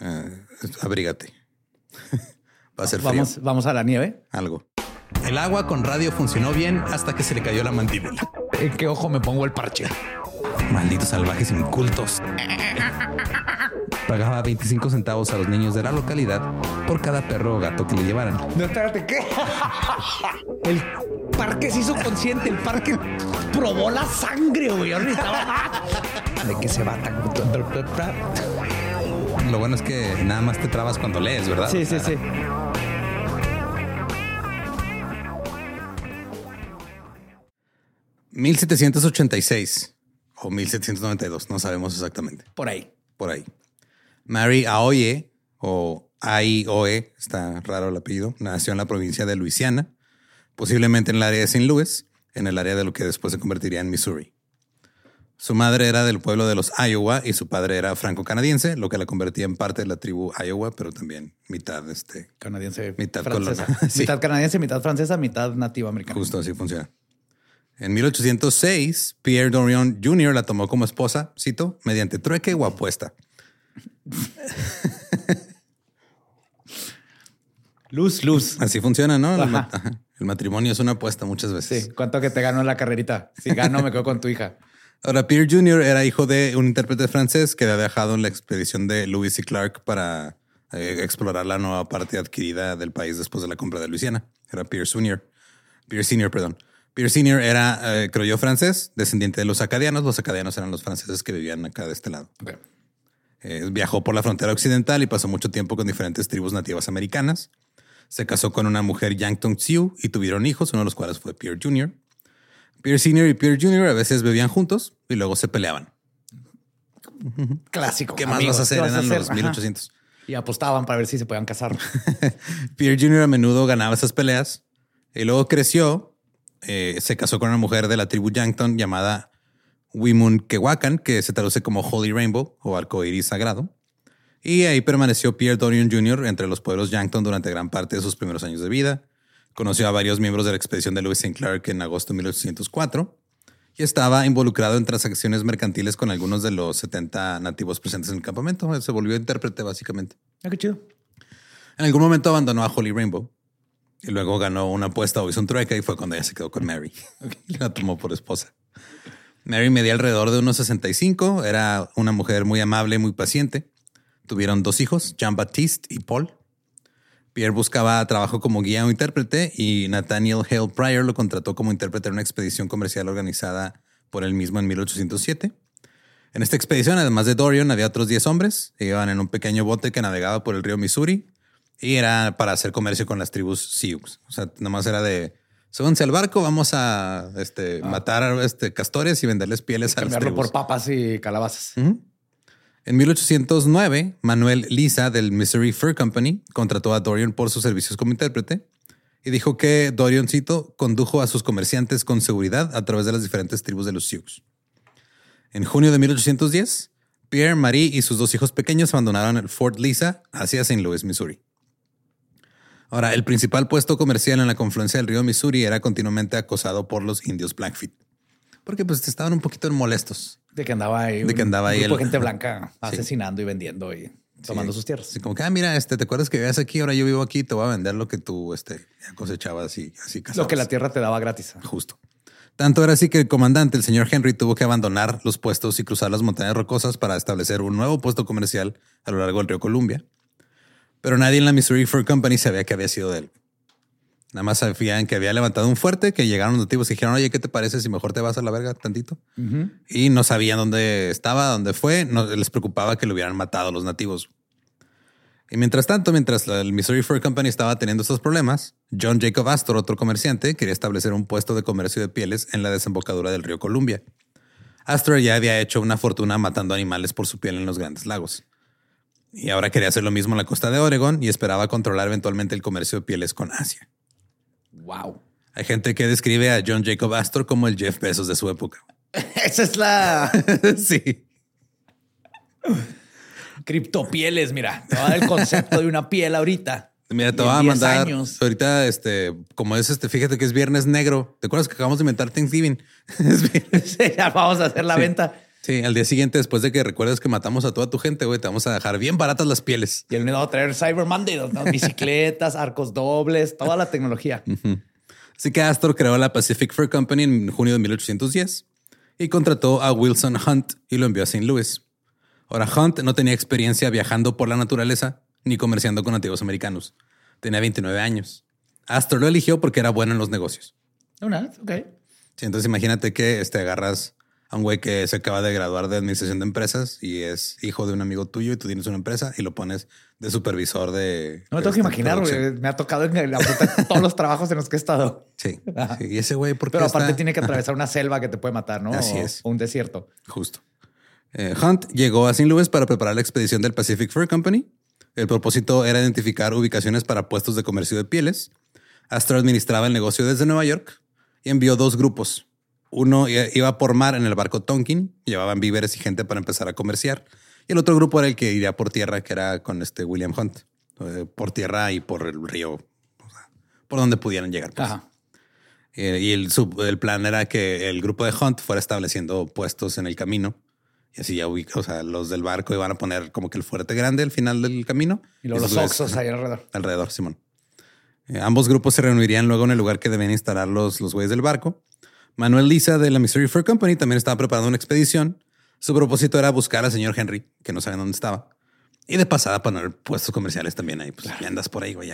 Uh, abrígate. Va a ser vamos, frío. Vamos a la nieve. Algo. El agua con radio funcionó bien hasta que se le cayó la mandíbula. ¿En qué ojo me pongo el parche? Malditos salvajes incultos. Pagaba 25 centavos a los niños de la localidad por cada perro o gato que le llevaran. No, espérate, ¿qué? El parque se hizo consciente, el parque probó la sangre, güey. Ahorita de que se va tan... Lo bueno es que nada más te trabas cuando lees, ¿verdad? Sí, sí, sí. ¿1786 o 1792? No sabemos exactamente. Por ahí. Por ahí. Mary Aoye o Aioe, está raro el apellido, nació en la provincia de Luisiana, posiblemente en el área de St. Louis, en el área de lo que después se convertiría en Missouri. Su madre era del pueblo de los Iowa y su padre era franco-canadiense, lo que la convertía en parte de la tribu Iowa, pero también mitad este canadiense, mitad francesa. sí. mitad canadiense, mitad francesa, mitad nativa americana. Justo así funciona. En 1806, Pierre Dorion Jr. la tomó como esposa, cito, mediante trueque o apuesta. luz, luz. Así funciona, ¿no? El, ma el, matrimonio es una apuesta muchas veces. Sí. ¿Cuánto que te ganó la carrerita? Si gano, me quedo con tu hija. Ahora, Pierre Jr. era hijo de un intérprete francés que había viajado en la expedición de Lewis y Clark para eh, explorar la nueva parte adquirida del país después de la compra de Luisiana. Era Pierre Senior. Pierre Senior, perdón. Pierre Senior era, eh, creo yo, francés, descendiente de los acadianos. Los acadianos eran los franceses que vivían acá de este lado. Okay. Eh, viajó por la frontera occidental y pasó mucho tiempo con diferentes tribus nativas americanas. Se casó con una mujer Yankton Sioux y tuvieron hijos, uno de los cuales fue Pierre Jr. Pierre Senior y Pierre Jr. a veces bebían juntos y luego se peleaban. Clásico. ¿Qué más vas a hacer? vas a hacer? los Ajá. 1800. Y apostaban para ver si se podían casar. Pierre Jr. a menudo ganaba esas peleas y luego creció. eh, se casó con una mujer de la tribu Yankton llamada Wimun Kewakan, que se traduce como Holy Rainbow o arco iris sagrado. Y ahí permaneció Pierre Dorian Jr. entre los pueblos Yankton durante gran parte de sus primeros años de vida. Conoció a varios miembros de la expedición de Lewis St. Clark en agosto de 1804 y estaba involucrado en transacciones mercantiles con algunos de los 70 nativos presentes en el campamento. Se volvió intérprete, básicamente. Ah, qué chido. En algún momento abandonó a Holy Rainbow y luego ganó una apuesta o hizo un trueque y fue cuando ella se quedó con Mary. La tomó por esposa. Mary medía alrededor de unos 65, era una mujer muy amable, muy paciente. Tuvieron dos hijos, Jean-Baptiste y Paul. Pierre buscaba trabajo como guía o intérprete y Nathaniel Hale Pryor lo contrató como intérprete en una expedición comercial organizada por él mismo en 1807. En esta expedición, además de Dorian, había otros 10 hombres. Iban en un pequeño bote que navegaba por el río Missouri y era para hacer comercio con las tribus Sioux. O sea, nada más era de súbanse al barco, vamos a este, matar a este, castores y venderles pieles a las tribus. por papas y calabazas. Ujú. En 1809, Manuel Lisa del Missouri Fur Company contrató a Dorian por sus servicios como intérprete y dijo que Dorian, cito, condujo a sus comerciantes con seguridad a través de las diferentes tribus de los Sioux. En junio de 1810, Pierre, Marie y sus dos hijos pequeños abandonaron el Fort Lisa hacia St. Louis, Missouri. Ahora, el principal puesto comercial en la confluencia del río Missouri era continuamente acosado por los indios Blackfeet, porque pues estaban un poquito molestos. De que andaba ahí. De que un andaba ahí grupo el- de gente blanca Sí. asesinando y vendiendo y tomando sus tierras. Así como que, ah, mira, este, ¿te acuerdas que vivías aquí? Ahora yo vivo aquí, te voy a vender lo que tú este, cosechabas y así Lo que la cazabas". tierra te daba gratis. Justo. Tanto era así que el comandante, el señor Henry, tuvo que abandonar los puestos y cruzar las montañas rocosas para establecer un nuevo puesto comercial a lo largo del río Columbia. Pero nadie en la Missouri Fur Company sabía que había sido de él. Nada más sabían que había levantado un fuerte, que llegaron los nativos y dijeron, oye, ¿qué te parece si mejor te vas a la verga tantito? Y no sabían dónde estaba, dónde fue. No les preocupaba que lo hubieran matado los nativos. Y mientras tanto, mientras el Missouri Fur Company estaba teniendo estos problemas, John Jacob Astor, otro comerciante, quería establecer un puesto de comercio de pieles en la desembocadura del río Columbia. Astor ya había hecho una fortuna matando animales por su piel en los grandes lagos. Y ahora quería hacer lo mismo en la costa de Oregon y esperaba controlar eventualmente el comercio de pieles con Asia. Wow. Hay gente que describe a John Jacob Astor como el Jeff Bezos de su época. Esa es la sí. criptopieles. Mira, te va a dar el concepto de una piel ahorita. Mira, te voy a 10 mandar años. ahorita, este, como es este, fíjate que es viernes negro. ¿Te acuerdas que acabamos de inventar Thanksgiving? Es viernes. Sí, ya vamos a hacer la Sí. venta. Sí, al día siguiente, después de que recuerdes que matamos a toda tu gente, güey, te vamos a dejar bien baratas las pieles. Y el va a traer Cyber Monday, ¿no? bicicletas, arcos dobles, toda la tecnología. Así que Astor creó la Pacific Fur Company en junio de 1810 y contrató a Wilson Hunt y lo envió a St. Louis. Ahora, Hunt no tenía experiencia viajando por la naturaleza ni comerciando con nativos americanos. Tenía 29 años. Astor lo eligió porque era bueno en los negocios. Una, ok. Sí, entonces imagínate que este, agarras a un güey que se acaba de graduar de administración de empresas y es hijo de un amigo tuyo y tú tienes una empresa y lo pones de supervisor de. No me tengo que este, imaginar, güey. Me ha tocado en la todos los trabajos en los que he estado. Sí. Y ese güey, ¿por qué Pero aparte está- tiene que atravesar una selva que te puede matar, ¿no? Así O- es. O un desierto. Justo. Eh, Hunt llegó a St. Louis para preparar la expedición del Pacific Fur Company. El propósito era identificar ubicaciones para puestos de comercio de pieles. Astor administraba el negocio desde Nueva York y envió dos grupos. Uno iba por mar en el barco Tonkin, llevaban víveres y gente para empezar a comerciar. Y el otro grupo era el que iría por tierra, que era con este William Hunt, eh, por tierra y por el río, o sea, por donde pudieran llegar. pues. Ajá. Eh, y el, sub- el plan era que el grupo de Hunt fuera estableciendo puestos en el camino. Y así ya ubica, o sea, los del barco iban a poner como que el fuerte grande al final del camino. Y luego los güeyes- oxos ahí alrededor. Alrededor, Simón. Eh, ambos grupos se reunirían luego en el lugar que deben instalar los, los güeyes del barco. Manuel Lisa de la Missouri Fur Company también estaba preparando una expedición. Su propósito era buscar al señor Henry, que no saben dónde estaba. Y de pasada poner puestos comerciales también ahí. Pues ya andas por ahí, güey.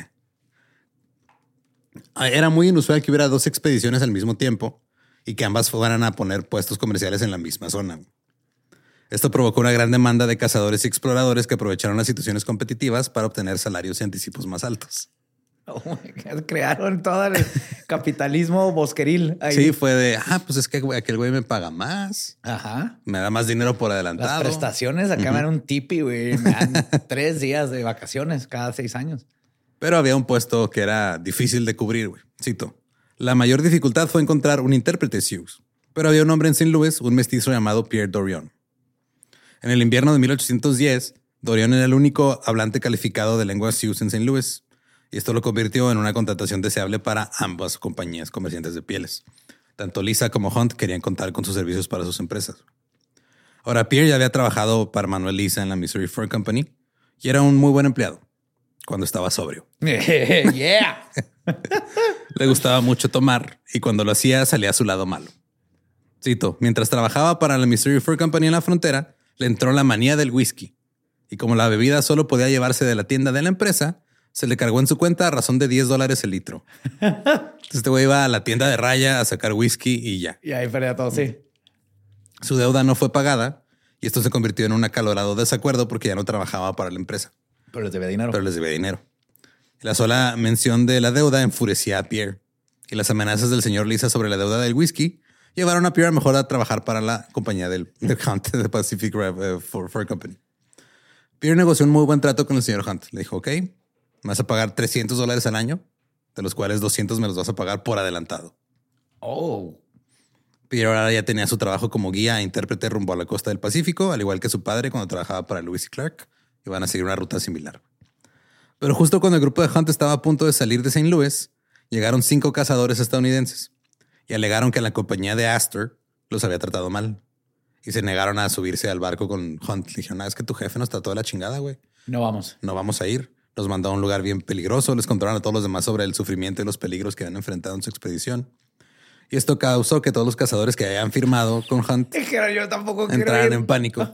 Ah, Era muy inusual que hubiera dos expediciones al mismo tiempo y que ambas fueran a poner puestos comerciales en la misma zona. Esto provocó una gran demanda de cazadores y exploradores que aprovecharon las situaciones competitivas para obtener salarios y anticipos más altos. Oh Crearon todo el capitalismo bosqueril. Ahí. Sí, fue de, ah, pues es que aquel güey me paga más, Ajá. me da más dinero por Las adelantado. prestaciones acá me dan un tipi, güey. Me dan tres días de vacaciones cada seis años. Pero había un puesto que era difícil de cubrir, güey. Cito. La mayor dificultad fue encontrar un intérprete Sioux. Pero había un hombre en St. Louis, un mestizo llamado Pierre Dorion. En el invierno de 1810, Dorion era el único hablante calificado de lengua Sioux en St. Louis, y esto lo convirtió en una contratación deseable para ambas compañías comerciantes de pieles. Tanto Lisa como Hunt querían contar con sus servicios para sus empresas. Ahora, Pierre ya había trabajado para Manuel Lisa en la Missouri Fur Company y era un muy buen empleado cuando estaba sobrio. yeah. Le gustaba mucho tomar y cuando lo hacía salía a su lado malo. Cito, mientras trabajaba para la Missouri Fur Company en la frontera, le entró la manía del whisky. Y como la bebida solo podía llevarse de la tienda de la empresa, se le cargó en su cuenta a razón de 10 dólares el litro. Entonces este güey iba a la tienda de raya a sacar whisky y ya. Y ahí perdía todo, sí. Su deuda no fue pagada y esto se convirtió en un acalorado desacuerdo porque ya no trabajaba para la empresa, Pero les debía dinero. pero les debía dinero. La sola mención de la deuda enfurecía a Pierre y las amenazas del señor Lisa sobre la deuda del whisky llevaron a Pierre a mejor a trabajar para la compañía del, del Hunt de Pacific Rev- eh, Fur Company. Pierre negoció un muy buen trato con el señor Hunt. Le dijo, ok, me vas a pagar 300 dólares al año, de los cuales 200 me los vas a pagar por adelantado. Oh. Pierre ahora ya tenía su trabajo como guía e intérprete rumbo a la costa del Pacífico, al igual que su padre cuando trabajaba para Lewis y Clark. Iban a seguir una ruta similar. Pero justo cuando el grupo de Hunt estaba a punto de salir de St. Louis, llegaron cinco cazadores estadounidenses y alegaron que la compañía de Astor los había tratado mal. Y se negaron a subirse al barco con Hunt. Le dijeron, "Ah, es que tu jefe nos trató de la chingada, güey. No vamos. No vamos a ir. Los mandó a un lugar bien peligroso. Les contaron a todos los demás sobre el sufrimiento y los peligros que habían enfrentado en su expedición. Y esto causó que todos los cazadores que habían firmado con Hunt yo tampoco entraran en pánico.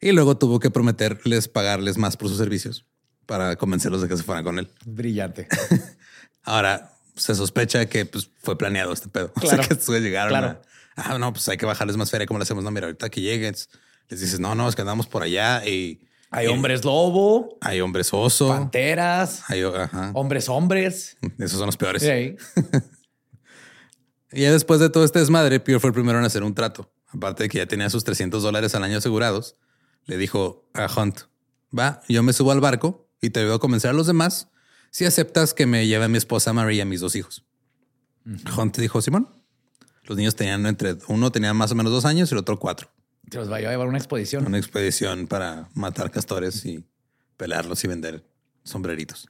Y luego tuvo que prometerles pagarles más por sus servicios para convencerlos de que se fueran con él. Brillante. Ahora se sospecha que pues, fue planeado este pedo. Claro. O sea, que llegaron Claro. a, ah, no, pues hay que bajarles más feria. ¿Cómo le hacemos? No, mira, ahorita que llegues, les dices, no, no, es que andamos por allá y Hay hombres lobo, hay hombres oso. panteras, Hay, ajá. hombres hombres. Esos son los peores. Sí. Y ya después de todo este desmadre, Pierre fue el primero en hacer un trato. Aparte de que ya tenía sus 300 dólares al año asegurados, le dijo a Hunt, va, yo me subo al barco y te veo a convencer a los demás si aceptas que me lleve a mi esposa María y a mis dos hijos. Hunt dijo, Simón. Los niños tenían entre uno tenía más o menos dos años y el otro cuatro. Se los va a llevar una exposición. Una expedición para matar castores y pelearlos y vender sombreritos.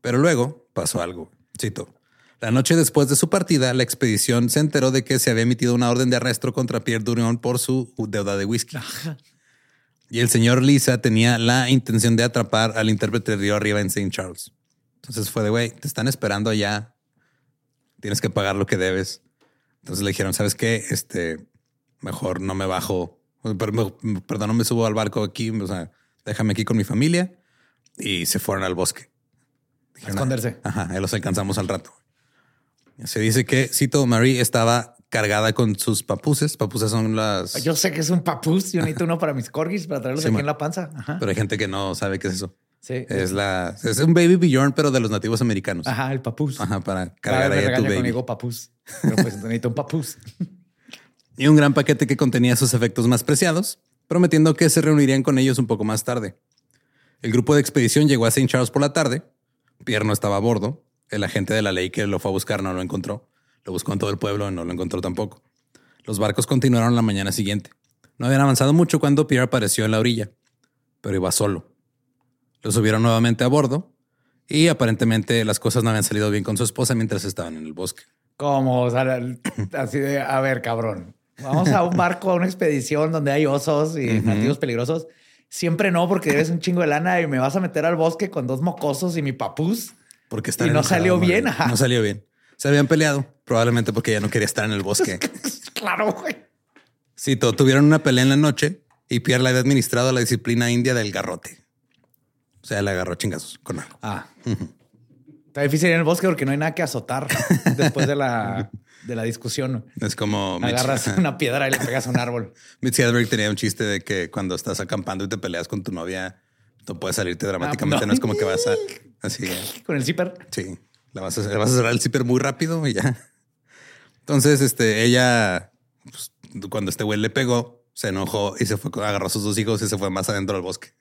Pero luego pasó algo. Cito. La noche después de su partida, la expedición se enteró de que se había emitido una orden de arresto contra Pierre Durion por su deuda de whisky. Y el señor Lisa tenía la intención de atrapar al intérprete de Río Arriba en St. Charles. Entonces fue de, güey, te están esperando allá. Tienes que pagar lo que debes. Entonces le dijeron, ¿sabes qué? Este, mejor no me bajo. Perdón, no me subo al barco aquí. O sea, déjame aquí con mi familia. Y se fueron al bosque. A esconderse. Ajá, ahí los alcanzamos al rato. Se dice que Cito Marie estaba cargada con sus papuses. Papuses son las... Yo sé que es un papús. Yo necesito uno para mis corgis para traerlos Sí, aquí man. en la panza. Ajá. Pero hay gente que no sabe qué es eso. Sí. Es la... Es un baby bjorn, pero de los nativos americanos. Ajá, el papús. Ajá, para cargar me ahí a tu baby. conmigo papús. Pero pues necesito un papús. y un gran paquete que contenía sus efectos más preciados, prometiendo que se reunirían con ellos un poco más tarde. El grupo de expedición llegó a St. Charles por la tarde. Pierre no estaba a bordo. El agente de la ley que lo fue a buscar no lo encontró. Lo buscó en todo el pueblo y no lo encontró tampoco. Los barcos continuaron la mañana siguiente. No habían avanzado mucho cuando Pierre apareció en la orilla, pero iba solo. Lo subieron nuevamente a bordo y aparentemente las cosas no habían salido bien con su esposa mientras estaban en el bosque. Como, o sea, así de, a ver, cabrón, vamos a un barco, a una expedición donde hay osos y nativos peligrosos. Siempre no, porque debes un chingo de lana y me vas a meter al bosque con dos mocosos y mi papús. Porque están Y no salió bien, ajá. No salió bien. Se habían peleado, probablemente porque ya no quería estar en el bosque. Claro, güey. Sí, tuvieron una pelea en la noche y Pierre le había administrado la disciplina india del garrote. O sea, le agarró chingazos con algo. Ah. Está difícil ir en el bosque porque no hay nada que azotar después de la, de la discusión. Es como Mitch, Agarras una piedra y le pegas a un árbol. Mitch Hedberg tenía un chiste de que cuando estás acampando y te peleas con tu novia, no puedes salirte dramáticamente. Ah, no. no. es como que vas a así. Con el zipper. Sí, la vas a, le vas a cerrar el zipper muy rápido y ya. Entonces, este, ella, pues, cuando este güey le pegó, se enojó y se fue, agarró a sus dos hijos y se fue más adentro del bosque.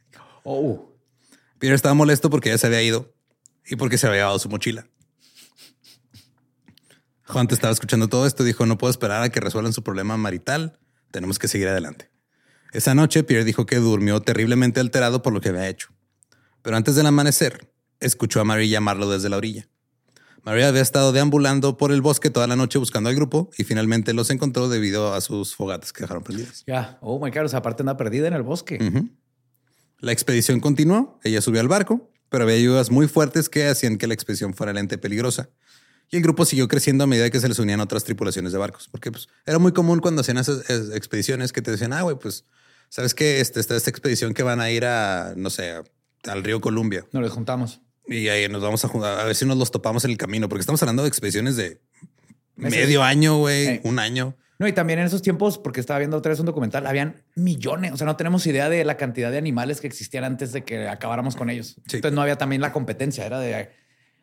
Oh, Peter estaba molesto porque ella se había ido y porque se había llevado su mochila. Hunt estaba escuchando todo esto y dijo, no puedo esperar a que resuelvan su problema marital. Tenemos que seguir adelante. Esa noche, Pierre dijo que durmió terriblemente alterado por lo que había hecho. Pero antes del amanecer, escuchó a Marie llamarlo desde la orilla. María había estado deambulando por el bosque toda la noche buscando al grupo y finalmente los encontró debido a sus fogatas que dejaron prendidas. Ya, oh my god, o sea, aparte anda perdida en el bosque. La expedición continuó, ella subió al barco, pero había lluvias muy fuertes que hacían que la expedición fuera lenta y peligrosa. Y el grupo siguió creciendo a medida que se les unían otras tripulaciones de barcos, porque pues, era muy común cuando hacían esas expediciones que te decían, ah, güey, pues, ¿sabes qué? Este, esta, esta expedición que van a ir a, no sé, al río Columbia. Nos les juntamos. Y ahí nos vamos a juntar, a ver si nos los topamos en el camino, porque estamos hablando de expediciones de medio año, güey, un año. No, y también en esos tiempos, porque estaba viendo otra vez un documental, habían millones. O sea, no tenemos idea de la cantidad de animales que existían antes de que acabáramos con ellos. Entonces no había también la competencia, era de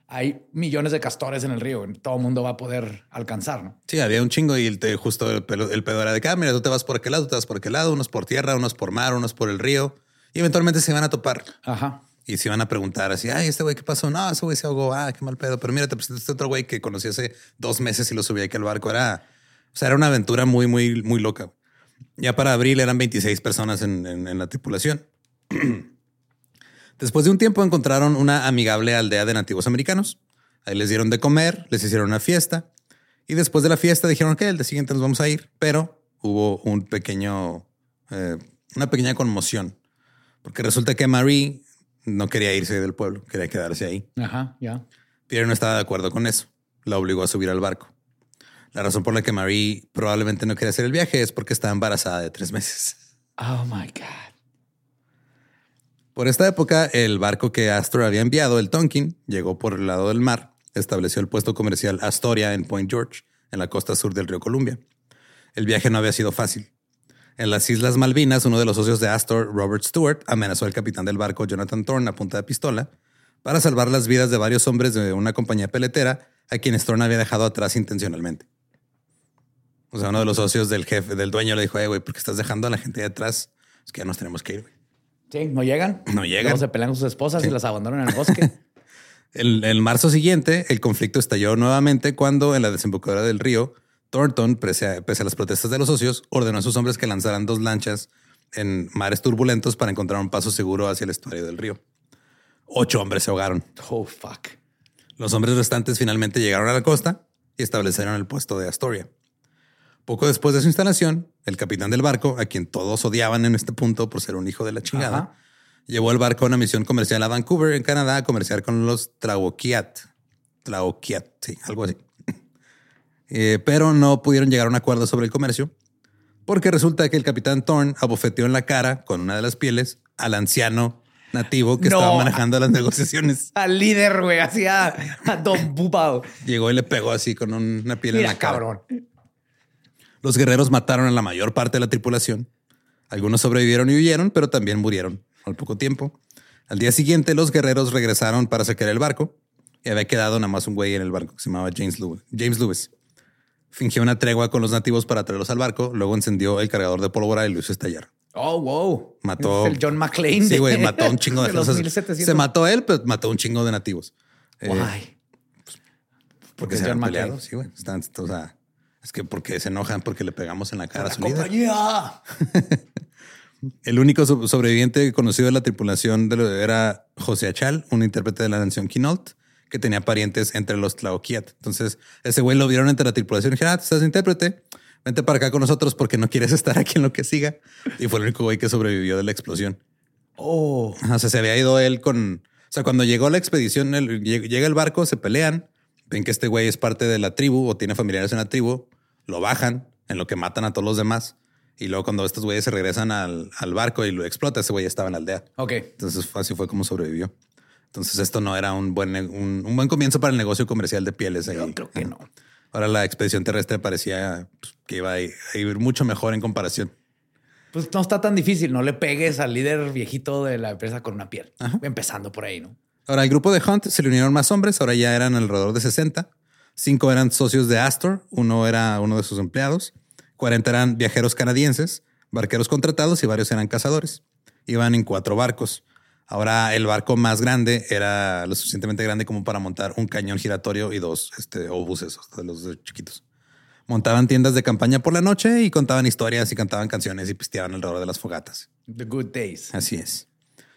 hay millones de castores en el río, todo el mundo va a poder alcanzar, ¿no? Sí, había un chingo y el, justo el, el pedo era de que, ah, mira, tú te vas por aquel lado, tú te vas por aquel lado, unos por tierra, unos por mar, unos por el río, y eventualmente se van a topar. Ajá. Y se iban a preguntar así, ay, este güey, ¿qué pasó? No, ese güey se ahogó, ah, qué mal pedo. Pero mira, te presentaste este otro güey que conocí hace dos meses y lo subí aquí al barco. Era, o sea, era una aventura muy, muy, muy loca. Ya para abril eran 26 personas en, en la tripulación. Después de un tiempo encontraron una amigable aldea de nativos americanos. Ahí les dieron de comer, les hicieron una fiesta. Y después de la fiesta dijeron que el día siguiente nos vamos a ir. Pero hubo un pequeño, eh, una pequeña conmoción. Porque resulta que Marie no quería irse del pueblo, quería quedarse ahí. Ajá, ya. Pierre no estaba de acuerdo con eso. La obligó a subir al barco. La razón por la que Marie probablemente no quería hacer el viaje es porque estaba embarazada de tres meses. Oh my God. Por esta época, el barco que Astor había enviado, el Tonkin, llegó por el lado del mar, estableció el puesto comercial Astoria en Point George, en la costa sur del río Columbia. El viaje no había sido fácil. En las Islas Malvinas, uno de los socios de Astor, Robert Stewart, amenazó al capitán del barco Jonathan Thorne a punta de pistola para salvar las vidas de varios hombres de una compañía peletera a quienes Thorne había dejado atrás intencionalmente. O sea, uno de los socios del jefe, del dueño, le dijo, güey, ¿por qué estás dejando a la gente atrás? Es que ya nos tenemos que ir, güey. Sí, no llegan. No llegan. Luego se pelean con sus esposas y las abandonan en el bosque. el, el marzo siguiente, el conflicto estalló nuevamente cuando en la desembocadura del río, Thornton, pese a, las protestas de los socios, ordenó a sus hombres que lanzaran dos lanchas en mares turbulentos para encontrar un paso seguro hacia el estuario del río. Ocho hombres se ahogaron. Oh, fuck. Los hombres restantes finalmente llegaron a la costa y establecieron el puesto de Astoria. Poco después de su instalación, el capitán del barco, a quien todos odiaban en este punto por ser un hijo de la chingada, llevó el barco a una misión comercial a Vancouver, en Canadá, a comerciar con los Tlaoquiat. Tlaoquiat, sí, algo así. Eh, pero no pudieron llegar a un acuerdo sobre el comercio, porque resulta que el capitán Thorne abofeteó en la cara con una de las pieles al anciano nativo que estaba manejando las negociaciones. Al líder, güey, así a, Don Bubao. Llegó y le pegó así con una piel en la cara. cabrón. Los guerreros mataron a la mayor parte de la tripulación. Algunos sobrevivieron y huyeron, pero también murieron al poco tiempo. Al día siguiente, los guerreros regresaron para saquear el barco y había quedado nada más un güey en el barco que se llamaba James Lewis. James Lewis fingió una tregua con los nativos para traerlos al barco, luego encendió el cargador de pólvora y lo hizo estallar. Oh, wow. Mató. el John McClane. Sí, güey, mató un chingo de, de Se mató él, pero mató un chingo de nativos. Eh, Guay. pues, porque, se han peleado. Sí, güey. Están, o sea, es que porque se enojan porque le pegamos en la cara a su compañía. el único sobreviviente conocido de la tripulación era José Achal, un intérprete de la nación Quinault que tenía parientes entre los Tlaoquiat. Entonces, ese güey lo vieron entre la tripulación y dijeron, ah, estás intérprete, vente para acá con nosotros porque no quieres estar aquí en lo que siga. Y fue el único güey que sobrevivió de la explosión. Oh. O sea, se había ido él con... O sea, cuando llegó la expedición, llega el barco, se pelean, ven que este güey es parte de la tribu o tiene familiares en la tribu, lo bajan en lo que matan a todos los demás. Y luego cuando estos güeyes se regresan al, al barco y lo explota, ese güey estaba en la aldea. Ok. Entonces así fue como sobrevivió. Entonces esto no era un buen, un, buen comienzo para el negocio comercial de pieles. Ahí. creo que no. Ahora la expedición terrestre parecía pues, que iba a ir, mucho mejor en comparación. Pues no está tan difícil. No le pegues al líder viejito de la empresa con una piel. Empezando por ahí, ¿no? Ahora, el grupo de Hunt se le unieron más hombres. Ahora ya eran alrededor de 60. Cinco eran socios de Astor. Uno era uno de sus empleados. 40 eran viajeros canadienses, barqueros contratados y varios eran cazadores. Iban en cuatro barcos. Ahora el barco más grande era lo suficientemente grande como para montar un cañón giratorio y dos este, obuses, de los chiquitos. Montaban tiendas de campaña por la noche y contaban historias y cantaban canciones y pisteaban alrededor de las fogatas. The good days. Así es.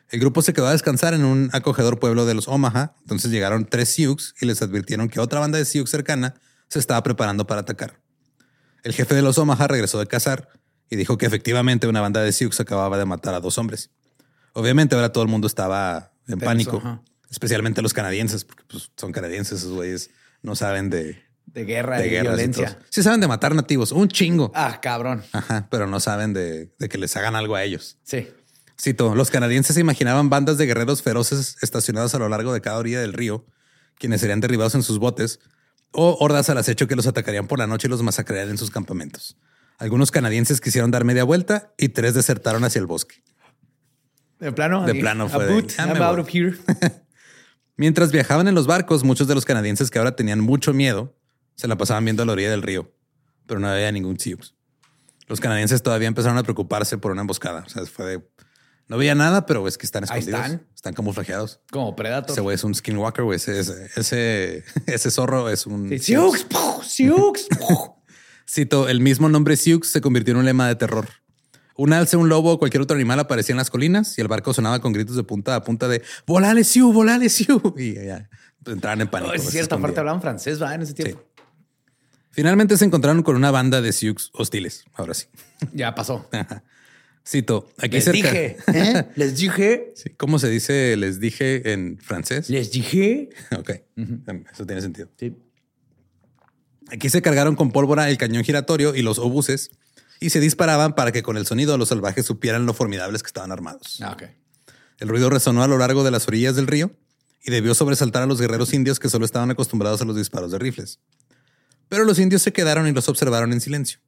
El grupo se quedó a descansar en un acogedor pueblo de los Omaha. Entonces llegaron tres Sioux y les advirtieron que otra banda de Sioux cercana se estaba preparando para atacar. El jefe de los Omaha regresó de cazar y dijo que efectivamente una banda de Sioux acababa de matar a dos hombres. Obviamente ahora todo el mundo estaba en Tenso, pánico, ajá. especialmente los canadienses, porque pues, son canadienses, esos güeyes no saben de, De guerra de y violencia. Sí saben de matar nativos, un chingo. Ah, cabrón. Ajá, pero no saben de, de que les hagan algo a ellos. Sí. Cito, los canadienses se imaginaban bandas de guerreros feroces estacionados a lo largo de cada orilla del río, quienes serían derribados en sus botes, o hordas al acecho que los atacarían por la noche y los masacrarían en sus campamentos. Algunos canadienses quisieron dar media vuelta y tres desertaron hacia el bosque. De plano. De plano fue de, "Ah, I'm out voy". of here. Mientras viajaban en los barcos, muchos de los canadienses que ahora tenían mucho miedo se la pasaban viendo a la orilla del río, pero no había ningún Sioux. Los canadienses todavía empezaron a preocuparse por una emboscada. O sea, fue de... No veía nada, pero es que están Ahí escondidos. están. Están camuflajeados. Como Predator. Ese güey es un skinwalker, güey. Ese, ese, ese, zorro es un... Sioux. ¡puf! Cito, el mismo nombre Sioux se convirtió en un lema de terror. Un alce, un lobo o cualquier otro animal aparecía en las colinas y el barco sonaba con gritos de punta a punta de volale Sioux, volale Sioux. Y ya entraban en pánico. Es cierto, aparte hablaban francés, ¿va? En ese tiempo. Finalmente se encontraron con una banda de Sioux hostiles. Ahora sí. Ya pasó. Cito, aquí Les cerca. dije. ¿eh? Les dije. Sí, ¿Cómo se dice? Les dije en francés. Les dije. Ok, eso tiene sentido. Sí. Aquí se cargaron con pólvora el cañón giratorio y los obuses y se disparaban para que con el sonido los salvajes supieran lo formidables que estaban armados. Ah. El ruido resonó a lo largo de las orillas del río y debió sobresaltar a los guerreros indios que solo estaban acostumbrados a los disparos de rifles. Pero los indios se quedaron y los observaron en silencio,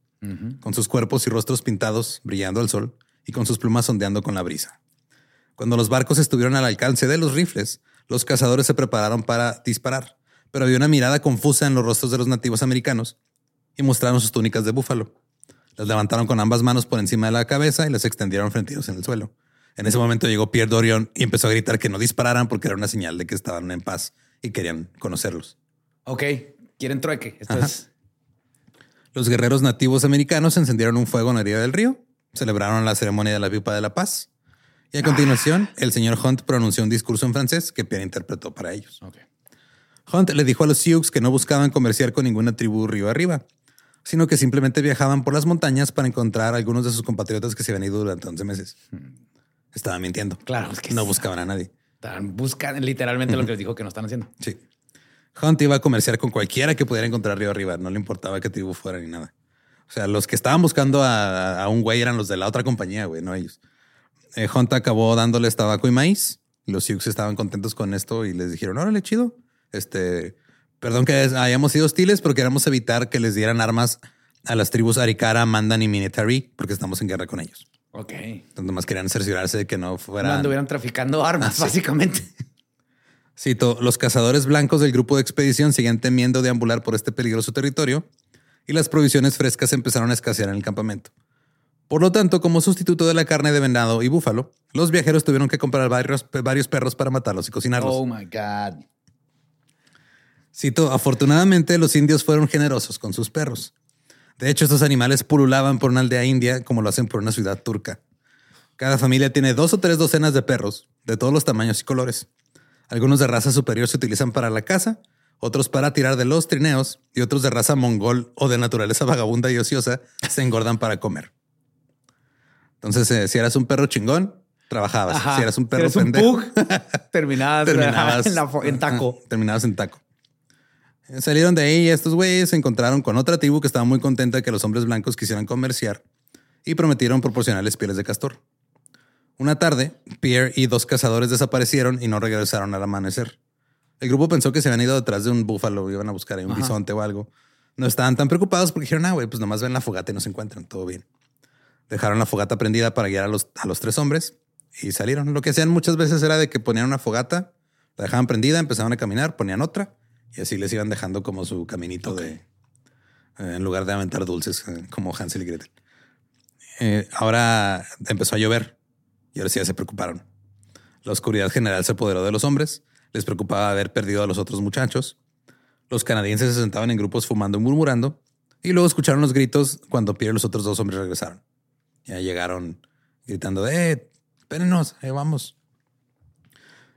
con sus cuerpos y rostros pintados, brillando al sol y con sus plumas ondeando con la brisa. Cuando los barcos estuvieron al alcance de los rifles, los cazadores se prepararon para disparar, pero había una mirada confusa en los rostros de los nativos americanos y mostraron sus túnicas de búfalo. Las levantaron con ambas manos por encima de la cabeza y las extendieron frente a ellos en el suelo. En ese momento llegó Pierre Dorion y empezó a gritar que no dispararan porque era una señal de que estaban en paz y querían conocerlos. Ok. Quieren trueque. Esto Ajá. es. Los guerreros nativos americanos encendieron un fuego en la orilla del río, celebraron la ceremonia de la pipa de la paz y a continuación el señor Hunt pronunció un discurso en francés que Pierre interpretó para ellos. Hunt le dijo a los Sioux que no buscaban comerciar con ninguna tribu río arriba, sino que simplemente viajaban por las montañas para encontrar a algunos de sus compatriotas que se habían ido durante 11 meses. Estaban mintiendo. Claro, es que no buscaban a nadie. Buscando literalmente lo que les dijo que no están haciendo. Sí. Hunt iba a comerciar con cualquiera que pudiera encontrar río arriba. No le importaba qué tribu fuera ni nada. O sea, los que estaban buscando a, a un güey eran los de la otra compañía, güey, no ellos. Eh, Hunt acabó dándoles tabaco y maíz. Los Sioux estaban contentos con esto y les dijeron, órale, chido. Este, perdón que hayamos sido hostiles, pero queremos evitar que les dieran armas a las tribus Arikara, Mandan y Minetari, porque estamos en guerra con ellos. Ok. Entonces, nomás querían cerciorarse de que no No fueran... anduvieran traficando armas, Ah, sí. básicamente. Cito, los cazadores blancos del grupo de expedición seguían temiendo deambular por este peligroso territorio y las provisiones frescas empezaron a escasear en el campamento. Por lo tanto, como sustituto de la carne de venado y búfalo, los viajeros tuvieron que comprar varios, varios perros para matarlos y cocinarlos. Oh my God. Cito, afortunadamente los indios fueron generosos con sus perros. De hecho, estos animales pululaban por una aldea india como lo hacen por una ciudad turca. Cada familia tiene dos o tres docenas de perros, de todos los tamaños y colores. Algunos de raza superior se utilizan para la caza, otros para tirar de los trineos y otros de raza mongol o de naturaleza vagabunda y ociosa se engordan para comer. Entonces, eh, si eras un perro chingón, trabajabas. Ajá. Si eras un perro eres un pendejo, pug, terminabas, terminabas en, la en taco. Terminabas en taco. Eh, Salieron de ahí y estos güeyes se encontraron con otra tribu que estaba muy contenta de que los hombres blancos quisieran comerciar y prometieron proporcionarles pieles de castor. Una tarde, Pierre y dos cazadores desaparecieron y no regresaron al amanecer. El grupo pensó que se habían ido detrás de un búfalo, iban a buscar ahí un Ajá. bisonte o algo. No estaban tan preocupados porque dijeron, ah, güey, pues nomás ven la fogata y no se encuentran, todo bien. Dejaron la fogata prendida para guiar a los, a los tres hombres y salieron. Lo que hacían muchas veces era de que ponían una fogata, la dejaban prendida, empezaban a caminar, ponían otra y así les iban dejando como su caminito de, eh, en lugar de aventar dulces eh, como Hansel y Gretel. Eh, ahora empezó a llover y ahora sí ya se preocuparon. La oscuridad general se apoderó de los hombres. Les preocupaba haber perdido a los otros muchachos. Los canadienses se sentaban en grupos fumando y murmurando. Y luego escucharon los gritos cuando Pierre y los otros dos hombres regresaron. Ya llegaron gritando, eh, espérenos, ahí vamos.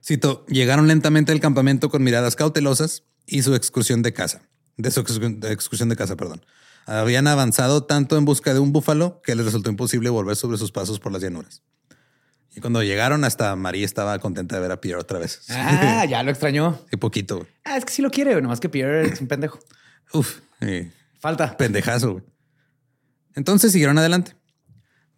Cito, llegaron lentamente al campamento con miradas cautelosas y su excursión de casa. De su excursión de, casa, perdón. Habían avanzado tanto en busca de un búfalo que les resultó imposible volver sobre sus pasos por las llanuras. Y cuando llegaron, hasta María estaba contenta de ver a Pierre otra vez. Ah, ya lo extrañó. Y poquito. Ah, es que sí lo quiere, nomás que Pierre es un pendejo. Uf, eh, Falta. pendejazo. güey. Entonces siguieron adelante.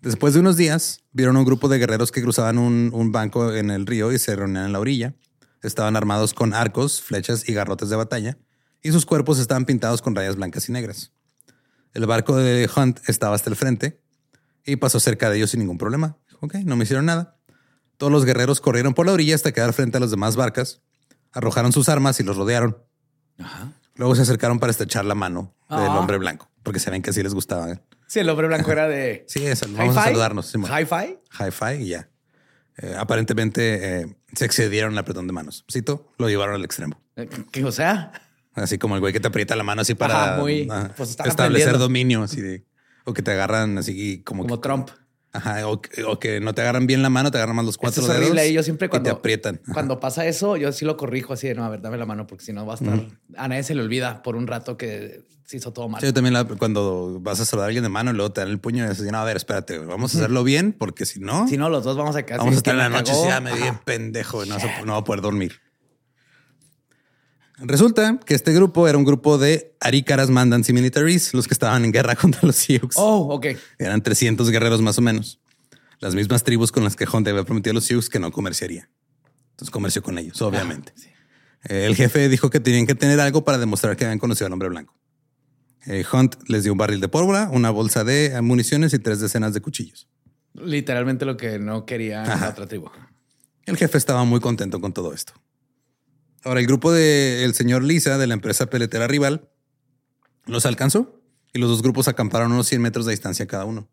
Después de unos días, vieron un grupo de guerreros que cruzaban un, un banco en el río y se reunían en la orilla. Estaban armados con arcos, flechas y garrotes de batalla, y sus cuerpos estaban pintados con rayas blancas y negras. El barco de Hunt estaba hasta el frente y pasó cerca de ellos sin ningún problema. Ok, no me hicieron nada. Todos los guerreros corrieron por la orilla hasta quedar frente a las demás barcas, arrojaron sus armas y los rodearon. Luego se acercaron para estrechar la mano del Ah. hombre blanco, porque saben que así les gustaba. ¿eh? Sí, el hombre blanco era de. Sí, eso, vamos a saludarnos. Hi-fi. Hi-Fi y ya. Eh, aparentemente eh, se excedieron el apretón de manos. Cito, lo llevaron al extremo. O sea, Así como el güey que te aprieta la mano así para Ajá, muy- ajá, pues establecer dominio, así de, o que te agarran así como, como que, Trump. Ajá, o, que- o que no te agarran bien la mano, te agarran más los Eso cuatro es dedos. Y yo siempre y cuando, te aprietan. Ajá. cuando pasa eso, yo sí lo corrijo así de no, a ver, dame la mano, porque si no va a estar. A nadie se le olvida por un rato que se hizo todo mal. Sí, yo también la- cuando vas a saludar a alguien de mano y luego te dan el puño y dices, no, a ver, espérate, vamos a hacerlo bien porque si no, Si no, los dos vamos a quedar. vamos a estar en la noche y ya me di pendejo y no, no va a poder dormir. Resulta que este grupo era un grupo de Arícaras Mandans y Militaries, los que estaban en guerra contra los Sioux. Oh, ok. Eran 300 guerreros más o menos. Las mismas tribus con las que Hunt había prometido a los Sioux que no comerciaría. Entonces comerció con ellos, obviamente. Eh, El jefe dijo que tenían que tener algo para demostrar que habían conocido al hombre blanco. Eh, Hunt les dio un barril de pólvora, una bolsa de municiones y tres decenas de cuchillos. Literalmente lo que no quería la otra tribu. El jefe estaba muy contento con todo esto. Ahora, el grupo del señor Lisa de la empresa peletera rival los alcanzó y los dos grupos acamparon a unos 100 metros de distancia cada uno.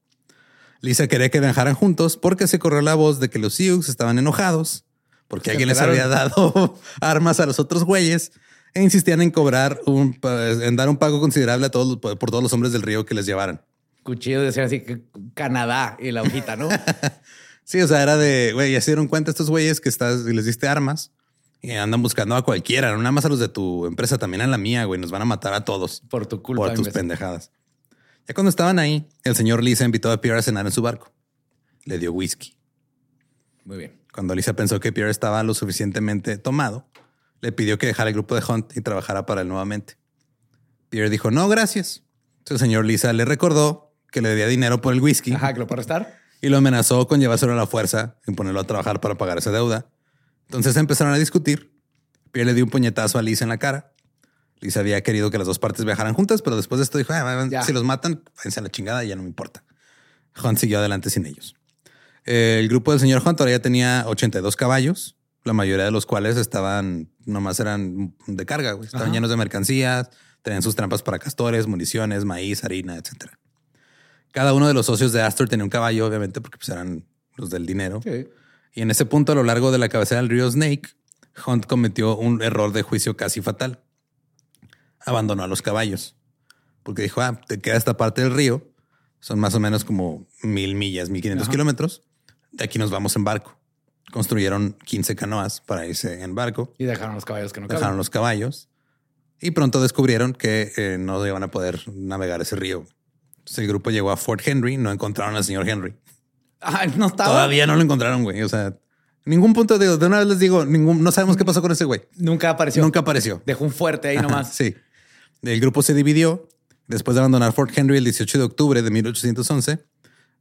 Lisa quería que viajaran juntos porque se corrió la voz de que los Sioux estaban enojados porque Se alguien les había dado armas a los otros güeyes e insistían en cobrar un, en dar un pago considerable a todos por todos los hombres del río que les llevaran. Cuchillo decía así que Canadá y la hojita, ¿no? Sí, o sea, era de, güey, ya se dieron cuenta estos güeyes que estás y les diste armas y andan buscando a cualquiera, no nada más a los de tu empresa, también a la mía, güey, nos van a matar a todos Por tu culpa. por tus imbécil. pendejadas. Ya cuando estaban ahí, el señor Lisa invitó a Pierre a cenar en su barco. Le dio whisky. Muy bien. Cuando Lisa pensó que Pierre estaba lo suficientemente tomado, le pidió que dejara el grupo de Hunt y trabajara para él nuevamente. Pierre dijo, no, gracias. Entonces el señor Lisa le recordó que le debía dinero por el whisky Ajá, que lo puedo arrestar. y lo amenazó con llevárselo a la fuerza y ponerlo a trabajar para pagar esa deuda. Entonces empezaron a discutir. Pierre le dio un puñetazo a Lisa en la cara. Lisa había querido que las dos partes viajaran juntas, pero después de esto dijo, "Ah, Ya. si los matan, váyanse a la chingada y ya no me importa. Hunt siguió adelante sin ellos. Eh, El grupo del señor ahora ya tenía 82 caballos, la mayoría de los cuales estaban, nomás eran de carga, güey. estaban Ajá. llenos de mercancías, tenían sus trampas para castores, municiones, maíz, harina, etcétera. Cada uno de los socios de Astor tenía un caballo, obviamente, porque pues, eran los del dinero. Sí. Y en ese punto, a lo largo de la cabecera del río Snake, Hunt cometió un error de juicio casi fatal. Abandonó a los caballos porque dijo: Ah, te queda esta parte del río. Son más o menos como mil millas, mil quinientos kilómetros. De aquí nos vamos en barco. Construyeron 15 canoas para irse en barco. Y dejaron los caballos que no Dejaron caben. los caballos y pronto descubrieron que eh, no iban a poder navegar ese río. Entonces el grupo llegó a Fort Henry, no encontraron al señor Henry. Ah, no estaba. Todavía no lo encontraron, güey. O sea, ningún punto de, de una vez les digo, ningún, no sabemos qué pasó con ese güey. Nunca apareció. Nunca apareció. Dejó un fuerte ahí nomás. Sí. El grupo se dividió después de abandonar Fort Henry el 18 de octubre de 1811.